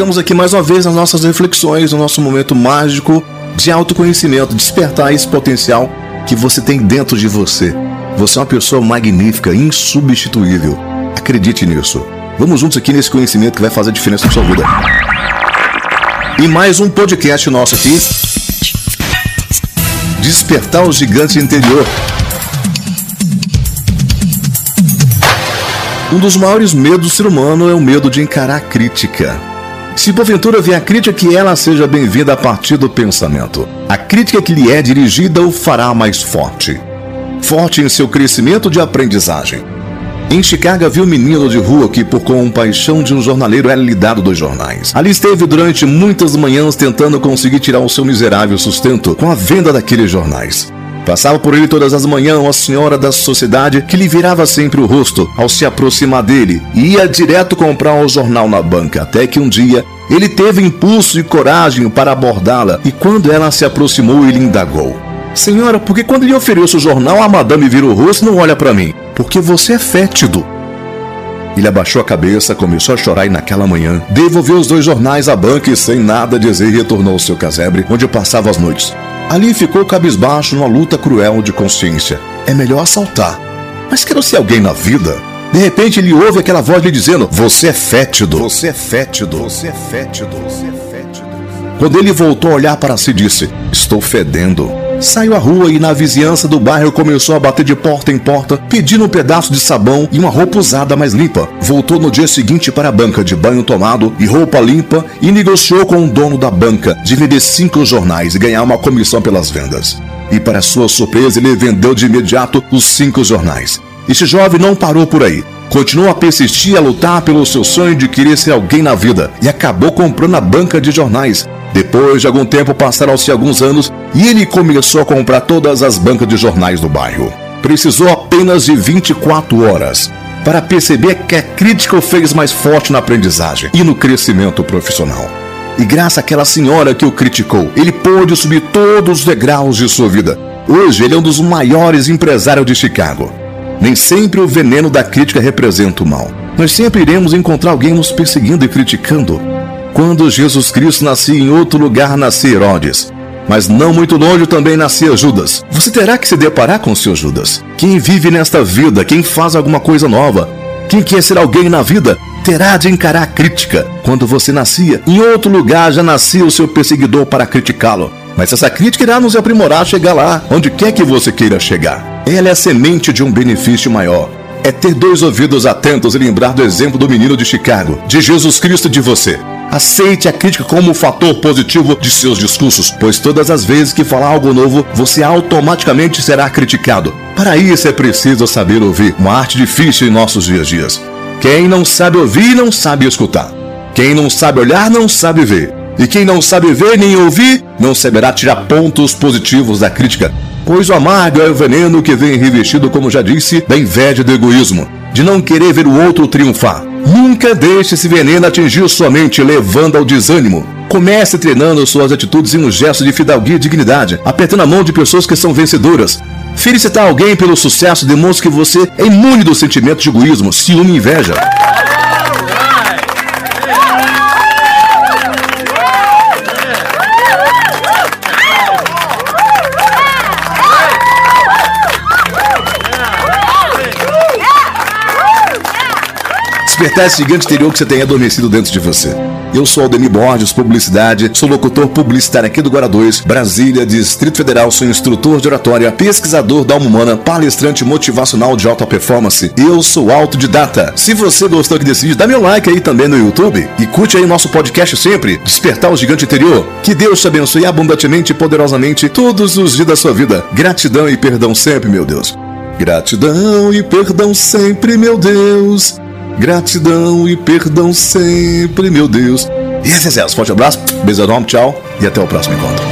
Estamos aqui mais uma vez nas nossas reflexões, no nosso momento mágico de autoconhecimento, despertar esse potencial que você tem dentro de você. Você é uma pessoa magnífica, insubstituível. Acredite nisso. Vamos juntos aqui nesse conhecimento que vai fazer diferença na sua vida. E mais um podcast nosso aqui. Despertar o gigante interior. Um dos maiores medos do ser humano é o medo de encarar a crítica. Se porventura vier a crítica, que ela seja bem-vinda a partir do pensamento. A crítica que lhe é dirigida o fará mais forte. Forte em seu crescimento de aprendizagem. Em Chicago havia um menino de rua que, por compaixão de um jornaleiro, era lidado dos jornais. Ali esteve durante muitas manhãs tentando conseguir tirar o seu miserável sustento com a venda daqueles jornais. Passava por ele todas as manhãs uma senhora da sociedade que lhe virava sempre o rosto ao se aproximar dele e ia direto comprar o jornal na banca, até que um dia ele teve impulso e coragem para abordá-la e quando ela se aproximou ele indagou: Senhora, por que quando lhe ofereço o jornal a madame vira o rosto não olha para mim? Porque você é fétido. Ele abaixou a cabeça, começou a chorar e naquela manhã devolveu os dois jornais à banca e sem nada dizer retornou ao seu casebre, onde passava as noites. Ali ficou cabisbaixo numa luta cruel de consciência. É melhor assaltar. Mas quero ser alguém na vida. De repente ele ouve aquela voz lhe dizendo: Você é fétido. Você é fétido. Você é fétido. Você é fétido. Quando ele voltou a olhar para si, disse: Estou fedendo. Saiu à rua e na vizinhança do bairro começou a bater de porta em porta, pedindo um pedaço de sabão e uma roupa usada mais limpa. Voltou no dia seguinte para a banca de banho tomado e roupa limpa e negociou com o dono da banca de vender cinco jornais e ganhar uma comissão pelas vendas. E para sua surpresa, ele vendeu de imediato os cinco jornais. Este jovem não parou por aí. Continuou a persistir a lutar pelo seu sonho de querer ser alguém na vida e acabou comprando a banca de jornais, depois de algum tempo passaram-se alguns anos e ele começou a comprar todas as bancas de jornais do bairro. Precisou apenas de 24 horas para perceber que a crítica o fez mais forte na aprendizagem e no crescimento profissional. E graças àquela senhora que o criticou, ele pôde subir todos os degraus de sua vida. Hoje ele é um dos maiores empresários de Chicago. Nem sempre o veneno da crítica representa o mal. Nós sempre iremos encontrar alguém nos perseguindo e criticando. Quando Jesus Cristo nascia em outro lugar, nascia Herodes. Mas não muito longe também nascia Judas. Você terá que se deparar com o seu Judas. Quem vive nesta vida, quem faz alguma coisa nova, quem quer ser alguém na vida, terá de encarar a crítica. Quando você nascia, em outro lugar já nascia o seu perseguidor para criticá-lo. Mas essa crítica irá nos aprimorar a chegar lá, onde quer que você queira chegar. Ela é a semente de um benefício maior. É ter dois ouvidos atentos e lembrar do exemplo do menino de Chicago, de Jesus Cristo de você. Aceite a crítica como um fator positivo de seus discursos, pois todas as vezes que falar algo novo, você automaticamente será criticado. Para isso é preciso saber ouvir, uma arte difícil em nossos dias a dias. Quem não sabe ouvir, não sabe escutar. Quem não sabe olhar, não sabe ver. E quem não sabe ver nem ouvir, não saberá tirar pontos positivos da crítica. Pois o amargo é o veneno que vem revestido, como já disse, da inveja e do egoísmo, de não querer ver o outro triunfar. Nunca deixe esse veneno atingir sua mente, levando ao desânimo. Comece treinando suas atitudes em um gesto de fidalguia e dignidade, apertando a mão de pessoas que são vencedoras. Felicitar alguém pelo sucesso demonstra que você é imune do sentimento de egoísmo, ciúme e inveja. Despertar esse gigante interior que você tem adormecido dentro de você. Eu sou Aldemir Borges, publicidade, sou locutor publicitário aqui do Guará 2, Brasília, Distrito Federal, sou instrutor de oratória, pesquisador da alma humana, palestrante motivacional de alta performance. Eu sou autodidata. Se você gostou aqui desse vídeo, dá meu like aí também no YouTube e curte aí nosso podcast sempre, Despertar o Gigante Interior. Que Deus te abençoe abundantemente e poderosamente todos os dias da sua vida. Gratidão e perdão sempre, meu Deus. Gratidão e perdão sempre, meu Deus. Gratidão e perdão sempre, meu Deus. E esse é Forte abraço, beijo enorme, tchau e até o próximo encontro.